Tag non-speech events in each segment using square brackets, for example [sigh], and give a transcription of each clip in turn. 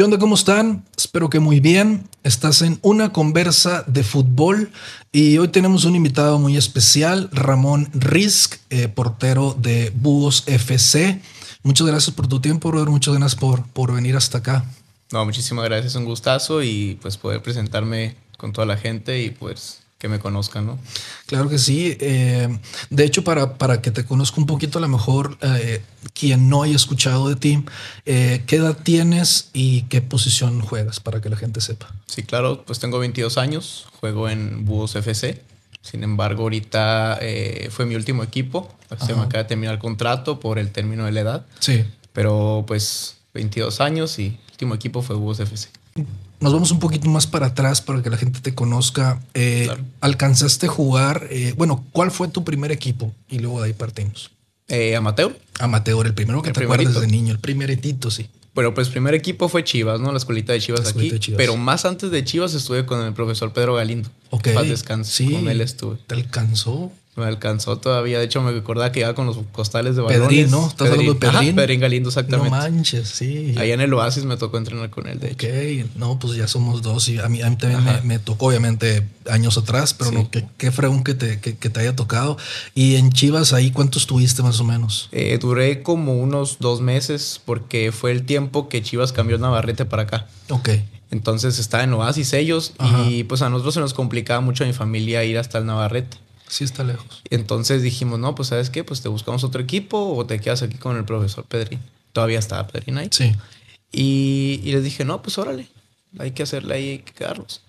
¿Qué onda? ¿Cómo están? Espero que muy bien. Estás en una conversa de fútbol y hoy tenemos un invitado muy especial, Ramón Risk, eh, portero de Búhos FC. Muchas gracias por tu tiempo, brother. Muchas gracias por, por venir hasta acá. No, muchísimas gracias, un gustazo y pues poder presentarme con toda la gente y pues que me conozcan, ¿no? Claro que sí. Eh, de hecho, para, para que te conozca un poquito, a lo mejor eh, quien no haya escuchado de ti, eh, ¿qué edad tienes y qué posición juegas para que la gente sepa? Sí, claro, pues tengo 22 años, juego en Búhos FC. Sin embargo, ahorita fue mi último equipo. Se me acaba de terminar el contrato por el término de la edad. Sí. Pero pues 22 años y el último equipo fue Búhos FC nos vamos un poquito más para atrás para que la gente te conozca. Eh, ¿Alcanzaste a jugar? Eh, bueno, ¿cuál fue tu primer equipo? Y luego de ahí partimos. Eh, amateur. Amateur, el primero que te acuerdas de niño, el primeritito, sí. Bueno, pues primer equipo fue Chivas, ¿no? La escuelita de Chivas aquí. Pero más antes de Chivas estuve con el profesor Pedro Galindo. Ok. Paz descanso. Sí. Con él estuve. ¿Te alcanzó? Me alcanzó todavía. De hecho, me recordaba que iba con los costales de balones. Pedrín, ¿no? ¿Estás hablando de Pedrín? Pedrín Galindo, exactamente. No manches, sí. Allá en el Oasis me tocó entrenar con él, de hecho. Ok, no, pues ya somos dos. Y a mí, a mí también me, tocó, obviamente, años atrás, pero no, qué, qué fregón que te, que, te haya tocado. Y en Chivas, ¿ahí cuántos tuviste más o menos? Eh, duré como unos dos meses, porque fue el tiempo que Chivas cambió Navarrete para acá. Ok. Entonces estaba en Oasis ellos, y pues a nosotros se nos complicaba mucho a mi familia ir hasta el Navarrete. Sí está lejos. Entonces dijimos, no, pues ¿sabes qué? Pues te buscamos otro equipo o te quedas aquí con el profesor Pedrín. Todavía estaba Pedrín ahí. Sí. Y, les dije, no, pues órale, hay que hacerle ahí, hay que quedarnos.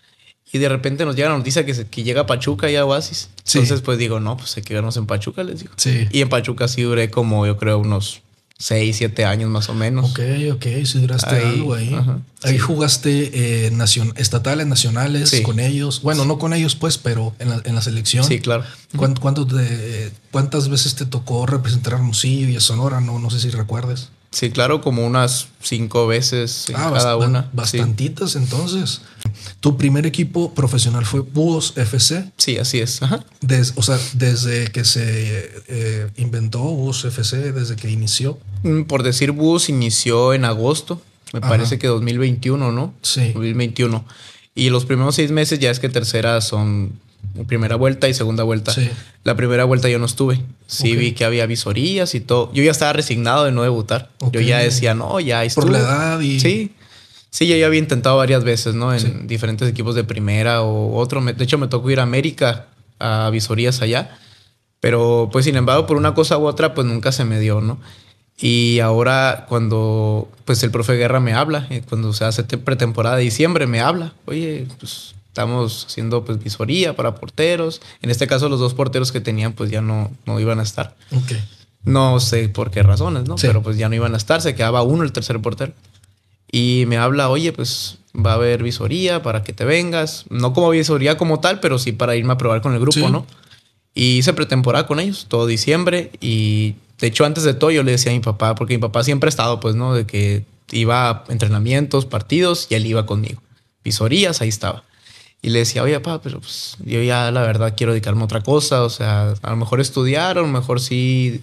Y de repente nos llega la noticia que, que llega Pachuca y a Oasis. Entonces, pues digo, no, pues hay que quedarnos en Pachuca, les digo. Sí. Y en Pachuca sí duré como, yo creo, unos 6, 7 años más o menos. Ok, ok, si duraste algo ahí. ahí jugaste eh, estatales, nacionales con ellos. Bueno, no con ellos, pues, pero en la, en la selección. Sí, claro. ¿Cuántas veces te tocó representar a Hermosillo y a Sonora? No, no sé si recuerdes. Sí, claro, como unas cinco veces en ah, cada una. Bastantitas entonces. ¿Tu primer equipo profesional fue Búhos FC? Sí, así es. o sea, desde que se eh, inventó Búhos FC, desde que inició. Mm, por decir Búhos inició en agosto, me parece que 2021, ¿no? Sí. 2021. Y los primeros seis meses ya es que tercera son primera vuelta y segunda vuelta. La primera vuelta yo no estuve. Sí vi que había visorías y todo. Yo ya estaba resignado de no debutar. Yo ya decía, no, ya estuve. Por la edad y... Sí. Sí, yo ya había intentado varias veces, ¿no? En diferentes equipos de primera o otro. De hecho, me tocó ir a América a visorías allá. Pero, pues, sin embargo, por una cosa u otra, pues nunca se me dio, ¿no? Y ahora cuando, pues, el profe Guerra me habla, eh, cuando se hace pretemporada de diciembre, me habla. Oye, pues, Estamos haciendo pues visoría para porteros. En este caso los dos porteros que tenían pues ya no, no iban a estar. No sé por qué razones, ¿no? Pero pues ya no iban a estar, se quedaba uno el tercer portero. Y me habla, oye, pues va a haber visoría para que te vengas. No como visoría como tal, pero sí para irme a probar con el grupo, ¿no? Y hice pretemporada con ellos, todo diciembre. Y de hecho, antes de todo, yo le decía a mi papá, porque mi papá siempre ha estado, pues, ¿no? De que iba a entrenamientos, partidos, y él iba conmigo. Visorías, ahí estaba. Y le decía, oye, papá, pero pues yo ya la verdad quiero dedicarme a otra cosa. O sea, a lo mejor estudiar, a lo mejor sí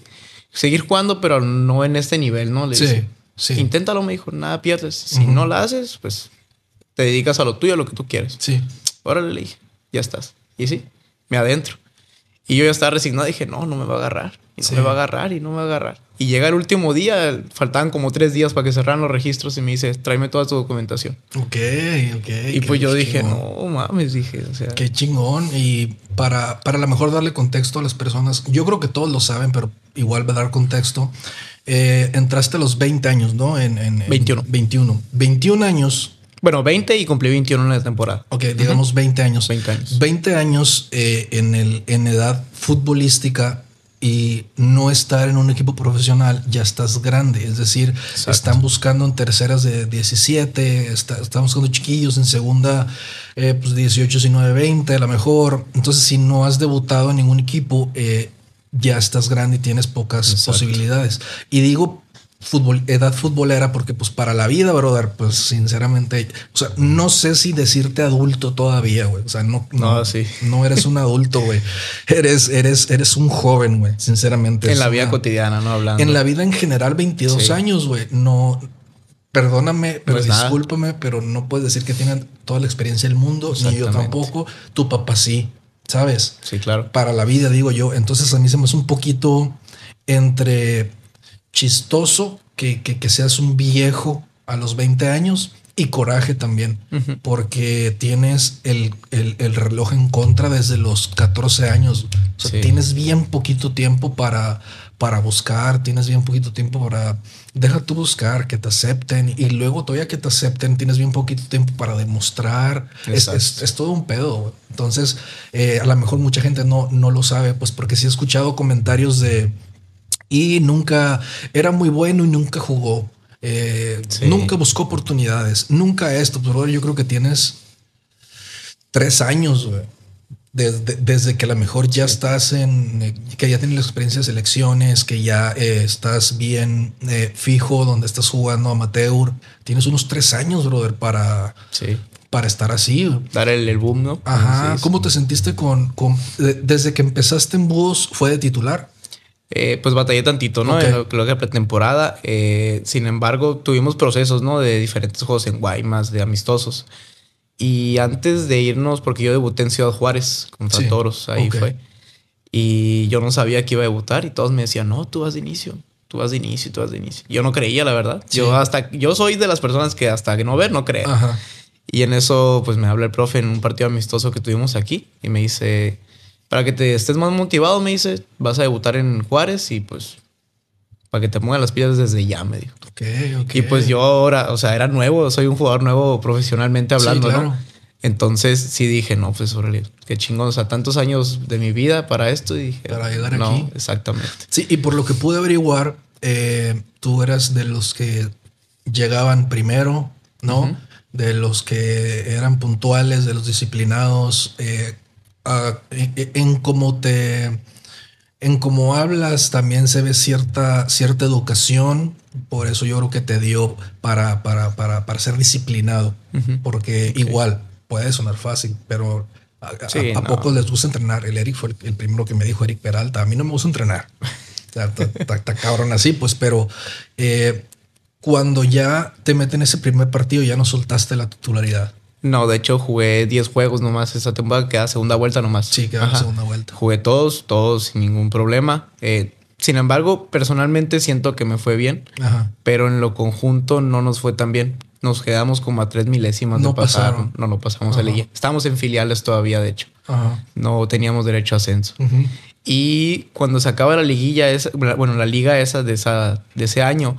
seguir jugando, pero no en este nivel, ¿no? Le sí, sí. Inténtalo, me dijo, nada pierdes. Si no la haces, pues te dedicas a lo tuyo, a lo que tú quieres. Sí. Órale, le dije, ya estás. Y sí, me adentro. Y yo ya estaba resignado, dije, no, no me va a agarrar. Y no me va a agarrar y no me va a agarrar. Y llega el último día, faltaban como tres días para que cerraran los registros y me dice, tráeme toda tu documentación. Ok, ok. Y pues yo dije, no mames, dije, o sea. Qué chingón. Y para, para a lo mejor darle contexto a las personas, yo creo que todos lo saben, pero igual va a dar contexto. Eh, entraste a los 20 años, ¿no? En, en, 21. 21. 21 años. Bueno, 20 y cumplí 21 en la temporada. Ok, digamos 20 años. 20 años. 20 años eh, en, el, en edad futbolística y no estar en un equipo profesional, ya estás grande. Es decir, están buscando en terceras de 17, está, están buscando chiquillos en segunda, eh, pues 18, 19, 20, a lo mejor. Entonces, si no has debutado en ningún equipo, eh, ya estás grande y tienes pocas posibilidades. Y digo fútbol, edad futbolera, porque pues para la vida, brother, pues sinceramente, o sea, no sé si decirte adulto todavía, güey. O sea, no, no, no eres un adulto, güey. [laughs] Eres, eres, eres un joven, güey, sinceramente. En la vida cotidiana, no hablando. En la vida en general, 22 años, güey. No, perdóname, pero discúlpame, pero no puedes decir que tienen toda la experiencia del mundo, ni yo tampoco. Tu papá sí, ¿sabes? Sí, claro. Para la vida, digo yo. Entonces a mí se me hace un poquito entre chistoso que, que, seas un viejo a los 20 años y coraje también, porque tienes el, el, reloj en contra desde los 14 años. O sea, tienes bien poquito tiempo para, para buscar, tienes bien poquito tiempo para... Deja tú buscar, que te acepten y luego todavía que te acepten, tienes bien poquito tiempo para demostrar. Es, es, todo un pedo. Entonces, eh, a lo mejor mucha gente no, no lo sabe, pues porque sí he escuchado comentarios de... Y nunca era muy bueno y nunca jugó. Eh, nunca buscó oportunidades. Nunca esto. Pero yo creo que tienes tres años, güey desde, que a lo mejor ya estás en, que ya tienes la experiencia de selecciones, que ya eh, estás bien eh, fijo donde estás jugando amateur, tienes unos tres años, brother, para, para estar así. Dar el, boom, ¿no? Ajá. ¿Cómo te sentiste con, desde que empezaste en Búhos, fue de titular? Eh, pues batallé tantito, ¿no? Que pretemporada. sin embargo, tuvimos procesos, ¿no? De diferentes juegos en Guaymas, de amistosos. Y antes de irnos, porque yo debuté en Ciudad Juárez contra Toros, ahí fue. Y yo no sabía que iba a debutar y todos me decían, no, tú vas de inicio, tú vas de inicio, tú vas de inicio. Yo no creía, la verdad. Yo hasta, yo soy de las personas que hasta que no ver, no creo. Y en eso, pues me habla el profe en un partido amistoso que tuvimos aquí y me dice, para que te estés más motivado, me dice, vas a debutar en Juárez y pues para que te pongan las pilas desde ya, me dijo. Y pues yo ahora, o sea, era nuevo, soy un jugador nuevo profesionalmente hablando, ¿no? Entonces sí dije, no, pues órale, qué chingón, o sea, tantos años de mi vida para esto y dije, para llegar no, aquí. Exactamente. Sí, y por lo que pude averiguar, eh, tú eras de los que llegaban primero, ¿no? De los que eran puntuales, de los disciplinados, eh, en cómo te en cómo hablas también se ve cierta, cierta educación, por eso yo creo que te dio para, para, para, para ser disciplinado, porque igual puede sonar fácil, pero a, pocos les gusta entrenar. El Eric fue el, primero que me dijo, Eric Peralta, a mí no me gusta entrenar. Está cabrón así, pues, pero eh, cuando ya te meten ese primer partido ya no soltaste la titularidad. No, de hecho jugué 10 juegos nomás esta temporada, queda segunda vuelta nomás. Sí, queda segunda vuelta. Jugué todos, todos sin ningún problema. Eh, sin embargo, personalmente siento que me fue bien, pero en lo conjunto no nos fue tan bien. Nos quedamos como a tres milésimas no de pasar. Pasaron. No, no pasamos a liguilla. Estábamos en filiales todavía, de hecho. No teníamos derecho a ascenso. Y cuando se acaba la liguilla, esa, bueno, la liga esa de, esa de ese año,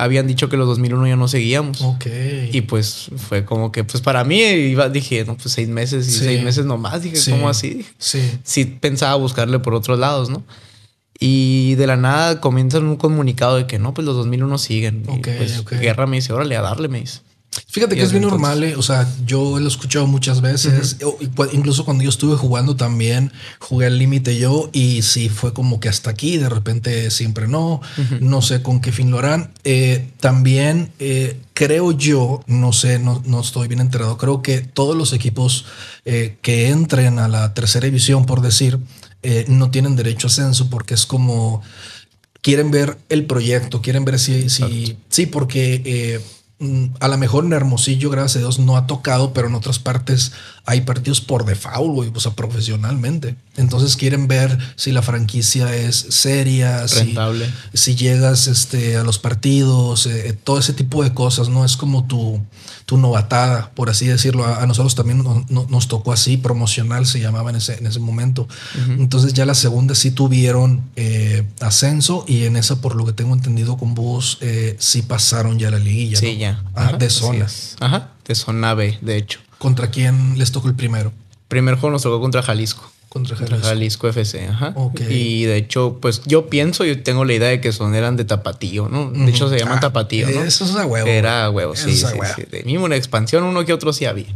habían dicho que los 2001 ya no seguíamos. Ok. Y pues fue como que, pues para mí, iba, dije, no, pues seis meses y seis meses nomás. Dije, ¿cómo así? Sí. Sí pensaba buscarle por otros lados, ¿no? Y de la nada comienzan un comunicado de que no, pues los 2001 siguen. Ok, pues, Guerra me dice, órale, a darle, me dice. Fíjate que es bien normal, eh, o sea, yo lo he escuchado muchas veces, incluso cuando yo estuve jugando también, jugué al límite yo y sí fue como que hasta aquí, de repente siempre no, no sé con qué fin lo harán. Eh, también eh, creo yo, no sé, no, no, estoy bien enterado, creo que todos los equipos que entren a la tercera división, por decir, no tienen derecho a ascenso porque es como quieren ver el proyecto, quieren ver si, si sí, porque Mm, a lo mejor en Hermosillo, gracias a Dios, no ha tocado, pero en otras partes hay partidos por default, güey, o sea, profesionalmente. Entonces quieren ver si la franquicia es seria, rentable, si, llegas este, a los partidos, eh, eh, todo ese tipo de cosas, ¿no? Es como tu, tu novatada, por así decirlo. A, nosotros también nos tocó así, promocional se llamaba en ese, en ese momento. Entonces ya la segunda sí tuvieron eh, ascenso y en esa, por lo que tengo entendido con vos, sí pasaron ya la liguilla. Sí, ya. De zona. Ajá, de zona B, de hecho. ¿Contra quién les tocó el primero? Primer juego nos tocó contra Jalisco. Contra Jalisco. Jalisco FC, ajá. Y de hecho, pues yo pienso, yo tengo la idea de que son eran de Tapatío, ¿no? De hecho, se llaman ah, Tapatío, ¿no? Eso es a huevo. Era huevo, sí, sí, sí, De mismo una expansión, uno que otro sí había.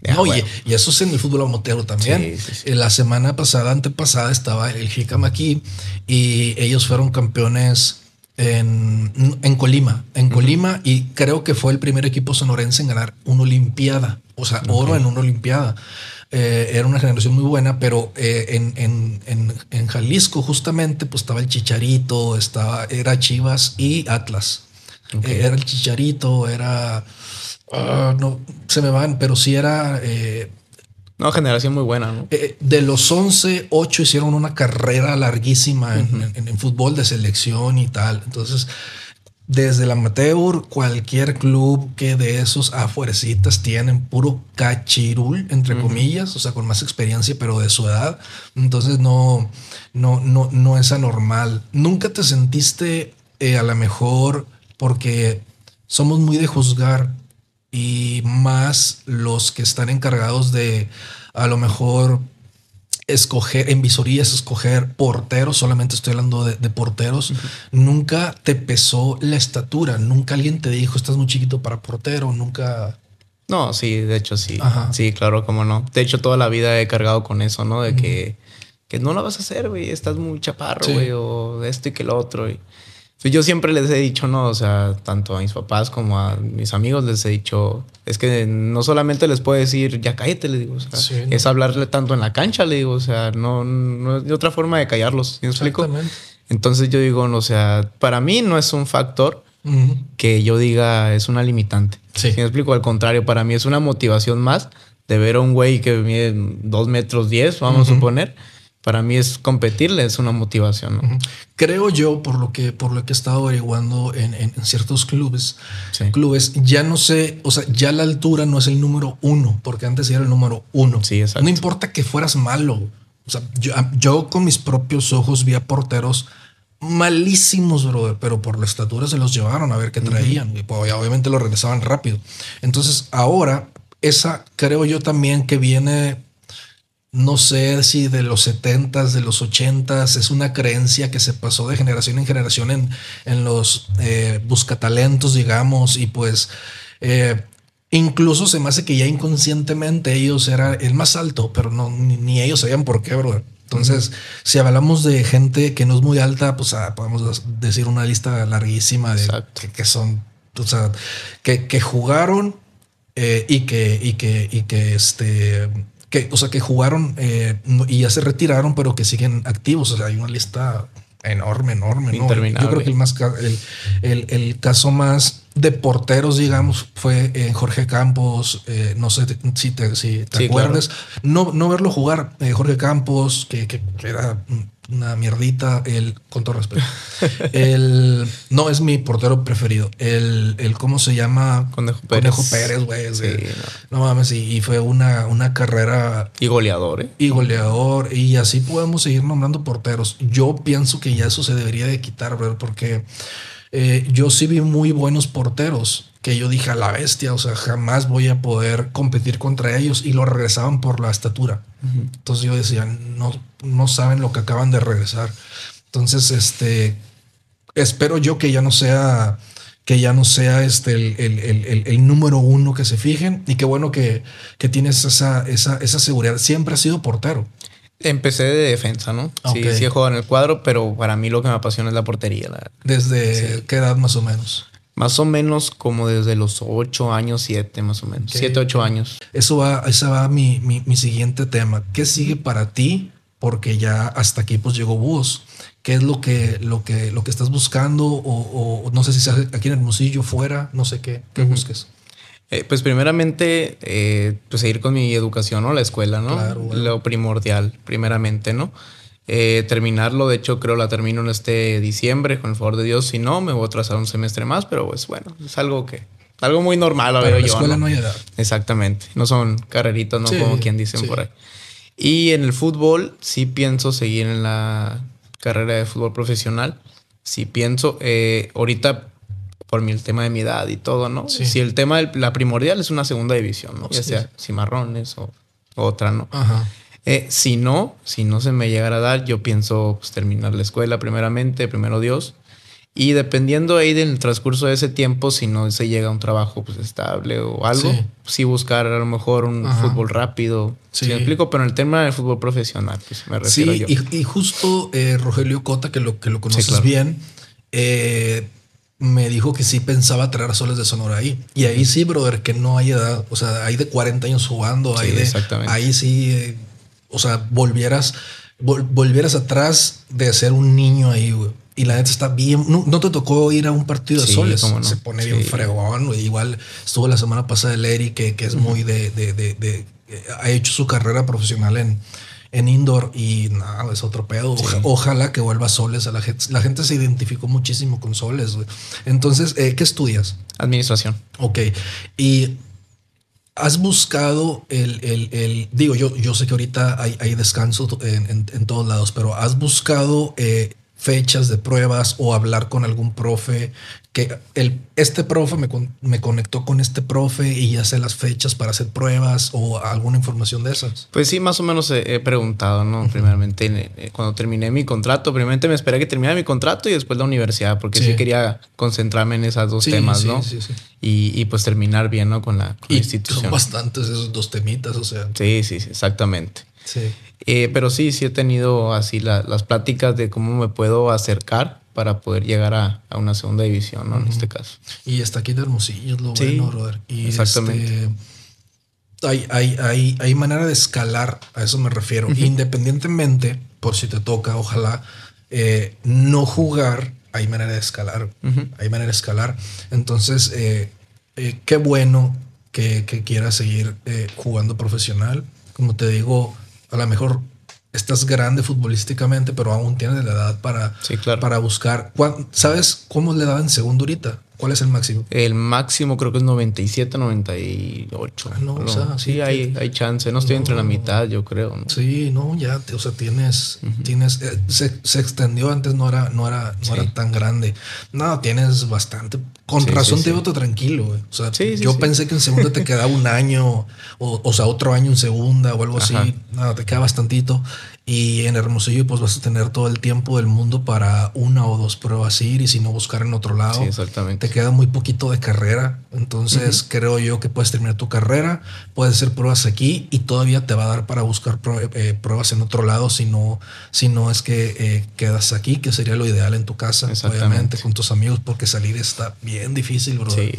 No, y, eso es en el fútbol motero también. Sí, La semana pasada, antepasada, estaba el Jicam aquí y ellos fueron campeones en, Colima, en Colima, y creo que fue el primer equipo sonorense en ganar una Olimpiada, o sea, oro en una Olimpiada. Eh, era una generación muy buena, pero eh, en, en, Jalisco justamente pues estaba el Chicharito, estaba, era Chivas y Atlas. Eh, era el Chicharito, era... Ah, no, se me van, pero sí era... Eh, no, generación muy buena, ¿no? Eh, de los 11, 8 hicieron una carrera larguísima en, fútbol de selección y tal. Entonces, desde el amateur, cualquier club que de esos afuerecitas tienen puro cachirul, entre comillas, o sea, con más experiencia, pero de su edad. Entonces, no, no, no, no es anormal. Nunca te sentiste a lo mejor porque somos muy de juzgar y más los que están encargados de a lo mejor escoger en visorías, escoger porteros, solamente estoy hablando de, porteros, nunca te pesó la estatura, nunca alguien te dijo, estás muy chiquito para portero, nunca... No, sí, de hecho sí. Sí, claro, cómo no. De hecho, toda la vida he cargado con eso, ¿no? De que, que no lo vas a hacer, güey, estás muy chaparro, güey, o esto y que lo otro. Y pues yo siempre les he dicho, no, o sea, tanto a mis papás como a mis amigos les he dicho, es que no solamente les puedo decir, ya cállate, le digo, o sea, es hablarle tanto en la cancha, le digo, o sea, no, no hay otra forma de callarlos, ¿me explico? Entonces yo digo, o sea, para mí no es un factor que yo diga es una limitante. Sí. ¿Me explico? Al contrario, para mí es una motivación más de ver a un güey que mide dos metros diez, vamos a suponer, para mí es competirle, es una motivación. Creo yo, por lo que, por lo que he estado averiguando en, ciertos clubes, clubes, ya no sé, o sea, ya la altura no es el número uno, porque antes era el número uno. Sí, exacto. No importa que fueras malo. O sea, yo, con mis propios ojos vi a porteros malísimos, brother, pero por la estatura se los llevaron a ver qué traían. Y pues, obviamente lo regresaban rápido. Entonces, ahora, esa creo yo también que viene no sé si de los 70s, de los 80s, es una creencia que se pasó de generación en generación en, en los eh, buscatalentos, digamos, y pues eh, incluso se me hace que ya inconscientemente ellos eran el más alto, pero no, ni, ellos sabían por qué, bro. Entonces, si hablamos de gente que no es muy alta, pues ah, podemos decir una lista larguísima de que, son, o sea, que, que jugaron eh, y que, y que, y que este que, o sea, que jugaron eh, y ya se retiraron, pero que siguen activos. O sea, hay una lista enorme, enorme. ¿no? Yo creo que el, más, el, el, caso más de porteros, digamos, fue en Jorge Campos. Eh, no sé si te, si te acuerdas. No, no verlo jugar, eh, Jorge Campos, que, que, era una mierdita, el, con todo respeto. el, no es mi portero preferido. El, el ¿cómo se llama? Conejo Pérez. Conejo Pérez, güey. no. mames, y, fue una, una carrera. Y goleador, ¿eh? Y goleador. Y así podemos seguir nombrando porteros. Yo pienso que ya eso se debería de quitar, ¿verdad? Porque eh, yo sí vi muy buenos porteros que yo dije a la bestia, o sea, jamás voy a poder competir contra ellos y lo regresaban por la estatura. Entonces yo decía, no, no saben lo que acaban de regresar. Entonces, este, espero yo que ya no sea, que ya no sea este el, número uno que se fijen y qué bueno que, que tienes esa, esa, esa seguridad. Siempre has sido portero. Empecé de defensa, ¿no? Sí, sí he jugado en el cuadro, pero para mí lo que me apasiona es la portería. ¿Desde qué edad más o menos? Más o menos como desde los ocho años, siete más o menos. Siete, ocho años. Eso va, ese va mi, mi, siguiente tema. ¿Qué sigue para ti? Porque ya hasta aquí pues llegó Búhos. ¿Qué es lo que, lo que, lo que estás buscando? O, no sé si sea aquí en Hermosillo, fuera, no sé qué, qué busques. Eh, pues primeramente, eh, pues seguir con mi educación, ¿no? La escuela, ¿no? Lo primordial, primeramente, ¿no? Eh, terminarlo. De hecho, creo la termino en este diciembre, con el favor de Dios. Si no, me voy a trazar un semestre más, pero pues bueno, es algo que. Algo muy normal, a ver, la escuela ¿no? hay edad. Exactamente. No son carreritos, ¿no? Como quien dicen por ahí. Y en el fútbol, sí pienso seguir en la carrera de fútbol profesional. Sí pienso. Eh, ahorita, por mi, el tema de mi edad y todo, ¿no? Si el tema de la primordial es una segunda división, ¿no? Ya sea cimarrones o otra, ¿no? Ajá. Eh, si no, si no se me llegara a dar, yo pienso pues, terminar la escuela primeramente, primero Dios. Y dependiendo ahí del transcurso de ese tiempo, si no se llega a un trabajo pues, estable o algo, sí, buscar a lo mejor un fútbol rápido. Sí. me explico, pero en el tema del fútbol profesional, pues me refiero sí, yo. Y, y justo eh, Rogelio Cota, que lo, que lo conoces bien, eh, me dijo que sí pensaba traer soles de Sonora ahí. Y ahí sí, brother, que no hay edad. O sea, hay de 40 años jugando. Hay de, ahí sí o sea, volvieras, volvieras atrás de ser un niño ahí, güey. Y la neta está bien. No, te tocó ir a un partido de soles. Se pone bien fregón. Igual estuvo la semana pasada el Eri, que, que es muy de, de, de, Ha hecho su carrera profesional en, en indoor y nada, es otro pedo. ojalá que vuelva soles. A la, gente, la gente se identificó muchísimo con soles. Entonces, eh, ¿qué estudias? Administración. Ok. Y has buscado el, el, el, digo, yo, yo sé que ahorita hay, hay descanso en, en, todos lados, pero has buscado eh, fechas de pruebas o hablar con algún profe que el, este profe me, me, conectó con este profe y ya sé las fechas para hacer pruebas o alguna información de esas. Pues sí, más o menos he, preguntado, ¿no? Primeramente, eh, cuando terminé mi contrato, primeramente me esperé que terminara mi contrato y después la universidad, porque sí, quería concentrarme en esos dos temas, ¿no? Sí, sí, y, y, pues terminar bien, ¿no? Con la, institución. Son bastantes esos dos temitas, o sea. Sí, sí, sí, exactamente. Sí. Eh, pero sí, sí he tenido así las pláticas de cómo me puedo acercar para poder llegar a, una segunda división, ¿no? En este caso. Y está aquí de Hermosillo, es lo bueno, brother. Y exactamente. Este, hay, hay, hay, hay, manera de escalar, a eso me refiero. Independientemente, por si te toca, ojalá, eh, no jugar, hay manera de escalar. Hay manera de escalar. Entonces, eh, qué bueno que, que quieras seguir jugando profesional. Como te digo, a lo mejor estás grande futbolísticamente, pero aún tienes la edad para, para buscar. ¿Sabes cómo le daban segundo ahorita? ¿Cuál es el máximo? El máximo creo que es 97, 98. Ah, no, o sea, sí, hay, hay chance. No estoy entre la mitad, yo creo. Sí, no, ya, o sea, tienes, tienes, eh, se, extendió antes, no era, no era, no era tan grande. No, tienes bastante. Con razón te veo tranquilo, güey. O sea, yo pensé que en segunda te quedaba un año, o, o sea, otro año en segunda o algo así. Nada, te queda bastantito. Y en Hermosillo pues vas a tener todo el tiempo del mundo para una o dos pruebas ir y si no buscar en otro lado. exactamente. Te queda muy poquito de carrera. Entonces creo yo que puedes terminar tu carrera, puedes hacer pruebas aquí y todavía te va a dar para buscar eh, pruebas en otro lado si no, si no es que eh, quedas aquí, que sería lo ideal en tu casa, obviamente, con tus amigos, porque salir está bien difícil, bro. Sí,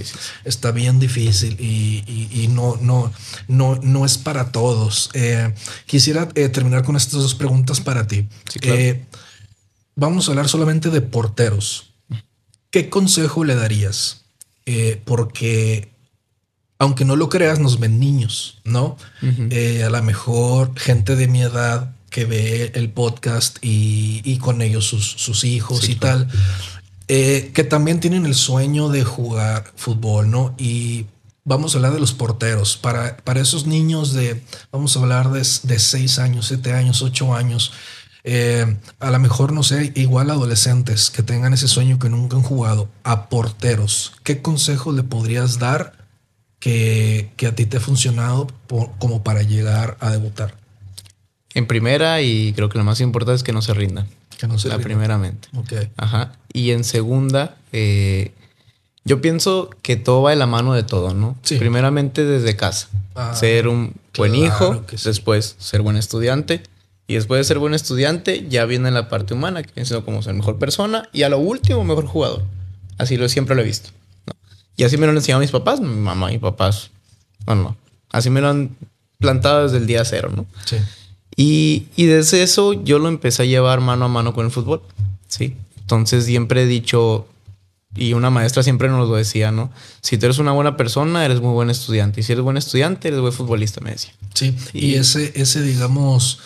está bien difícil y, no, no, no, no es para todos. Eh, quisiera terminar con estas dos preguntas para ti. Eh, vamos a hablar solamente de porteros. ¿Qué consejo le darías? Eh, porque, aunque no lo creas, nos ven niños, ¿no? Eh, a lo mejor gente de mi edad que ve el podcast y, con ellos sus, hijos y tal, que también tienen el sueño de jugar fútbol, ¿no? Y vamos a hablar de los porteros. Para, para esos niños de, vamos a hablar de, de 6 años, 7 años, 8 años, eh, a lo mejor, no sé, igual adolescentes que tengan ese sueño que nunca han jugado, a porteros, ¿qué consejo le podrías dar que, que a ti te ha funcionado como para llegar a debutar? En primera, y creo que lo más importante es que no se rindan. Que no se la primeramente. Ajá. Y en segunda, eh, yo pienso que todo va de la mano de todo, ¿no? Sí. Primeramente desde casa. Ah, ser un buen hijo, después ser buen estudiante. Y después de ser buen estudiante, ya viene la parte humana, que pienso como ser mejor persona. Y a lo último, mejor jugador. Así lo siempre lo he visto. Y así me lo han enseñado mis papás, mi mamá y papás. Bueno, así me lo han plantado desde el día cero, ¿no? Sí. Y, y desde eso yo lo empecé a llevar mano a mano con el fútbol. Sí. Entonces siempre he dicho, y una maestra siempre nos lo decía, ¿no? Si tú eres una buena persona, eres muy buen estudiante. Y si eres buen estudiante, eres buen futbolista, me decía. Sí, y, ese, ese, digamos,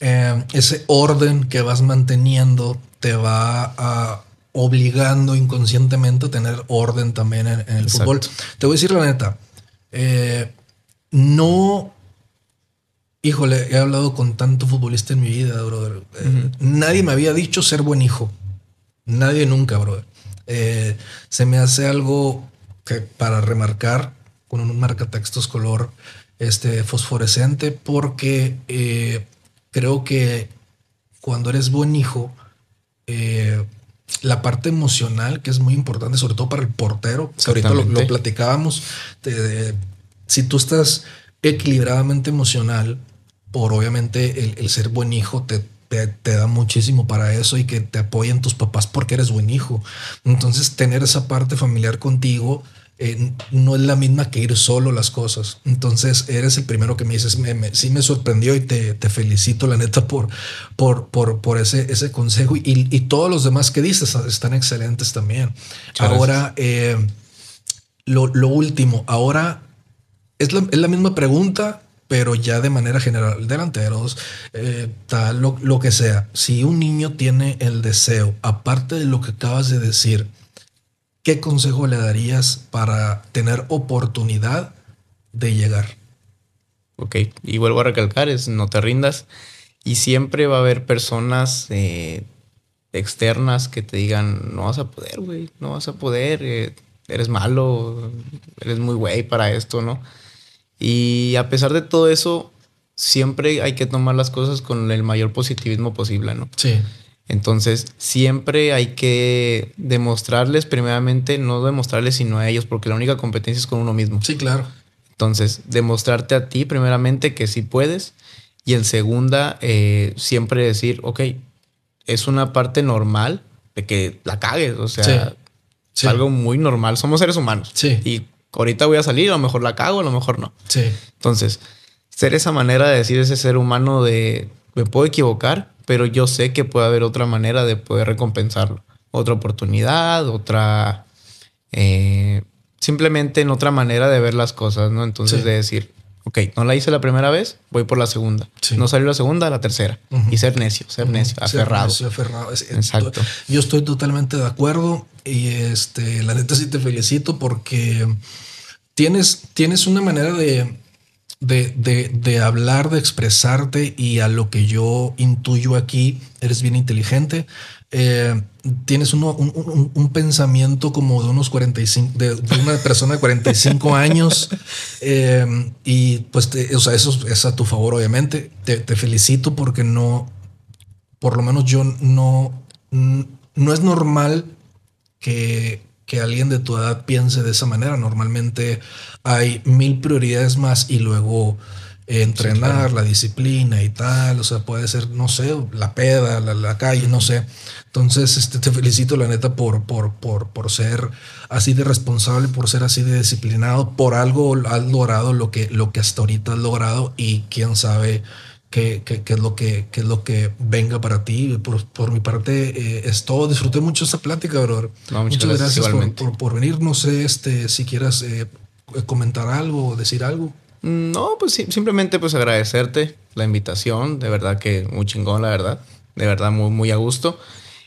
eh, ese orden que vas manteniendo te va a obligando inconscientemente a tener orden también en, el fútbol. Te voy a decir la neta, eh, no híjole, he hablado con tanto futbolista en mi vida, brother. Eh, nadie me había dicho ser buen hijo. Nadie nunca, brother. Eh, se me hace algo que para remarcar con un marcatextos color este, fosforescente porque eh, creo que cuando eres buen hijo, eh, la parte emocional, que es muy importante, sobre todo para el portero, que ahorita lo, platicábamos, si tú estás equilibradamente emocional, por obviamente el, el ser buen hijo te, te, da muchísimo para eso y que te apoyen tus papás porque eres buen hijo. Entonces, tener esa parte familiar contigo eh, no es la misma que ir solo las cosas. Entonces eres el primero que me dices, me, sí me sorprendió y te, felicito la neta por, por, por, por ese, ese consejo y, todos los demás que dices están excelentes también. ahora, eh, lo, último, ahora es la, es la misma pregunta, pero ya de manera general, delanteros, eh, tal, lo, lo, que sea. Si un niño tiene el deseo, aparte de lo que acabas de decir, ¿qué consejo le darías para tener oportunidad de llegar? Ok, y vuelvo a recalcar, es no te rindas y siempre va a haber personas eh, externas que te digan, no vas a poder, güey, no vas a poder, eh, eres malo, eres muy güey para esto, ¿no? Y a pesar de todo eso, siempre hay que tomar las cosas con el mayor positivismo posible, ¿no? Sí. Entonces, siempre hay que demostrarles, primeramente, no demostrarles sino a ellos, porque la única competencia es con uno mismo. Sí, claro. Entonces, demostrarte a ti, primeramente, que sí puedes. Y en segunda, eh, siempre decir, ok, es una parte normal de que la cagues. O sea, es algo muy normal. Somos seres humanos. Sí. Y ahorita voy a salir, a lo mejor la cago, a lo mejor no. Sí. Entonces, ser esa manera de decir ese ser humano de me puedo equivocar, pero yo sé que puede haber otra manera de poder recompensarlo. Otra oportunidad, otra... Eh, simplemente en otra manera de ver las cosas, ¿no? Entonces de decir, ok, no la hice la primera vez, voy por la segunda. No salió la segunda, la tercera. Y ser necio, ser necio, aferrado. aferrado. Exacto. Yo estoy totalmente de acuerdo y este, la neta sí te felicito porque tienes, tienes una manera de de, hablar, de expresarte y a lo que yo intuyo aquí, eres bien inteligente. Eh, tienes un, pensamiento como de unos 45, de, una persona de 45 [laughs] años. Eh, y pues, o sea, eso es a tu favor, obviamente. Te, te, felicito porque no, por lo menos yo no, no es normal que que alguien de tu edad piense de esa manera. Normalmente hay mil prioridades más y luego entrenar, la disciplina y tal. O sea, puede ser, no sé, la peda, la, calle, no sé. Entonces, este, te felicito, la neta, por, por, por, por ser así de responsable, por ser así de disciplinado. Por algo has logrado lo que, lo que hasta ahorita has logrado y quién sabe qué, es lo que, es lo que venga para ti. Por, mi parte eh, es todo. Disfruté mucho esta plática, brother. muchas, gracias, por, venir. No sé este, si quieras eh, comentar algo o decir algo. No, pues simplemente pues agradecerte la invitación. De verdad que muy chingón, la verdad. De verdad muy, muy a gusto.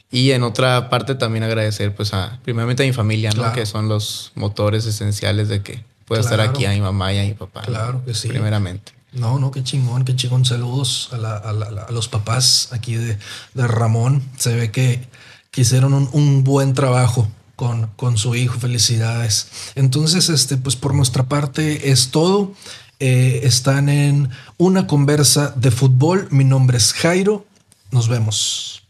Y en otra parte también agradecer pues a, primeramente a mi familia, ¿no? Que son los motores esenciales de que pueda estar aquí a mi mamá y a mi papá. Claro que sí. Primeramente. No, no, qué chingón, qué chingón. Saludos a, los papás aquí de, Ramón. Se ve que, hicieron un, buen trabajo con, con, su hijo. Felicidades. Entonces, este, pues por nuestra parte es todo. Eh, están en una conversa de fútbol. Mi nombre es Jairo. Nos vemos.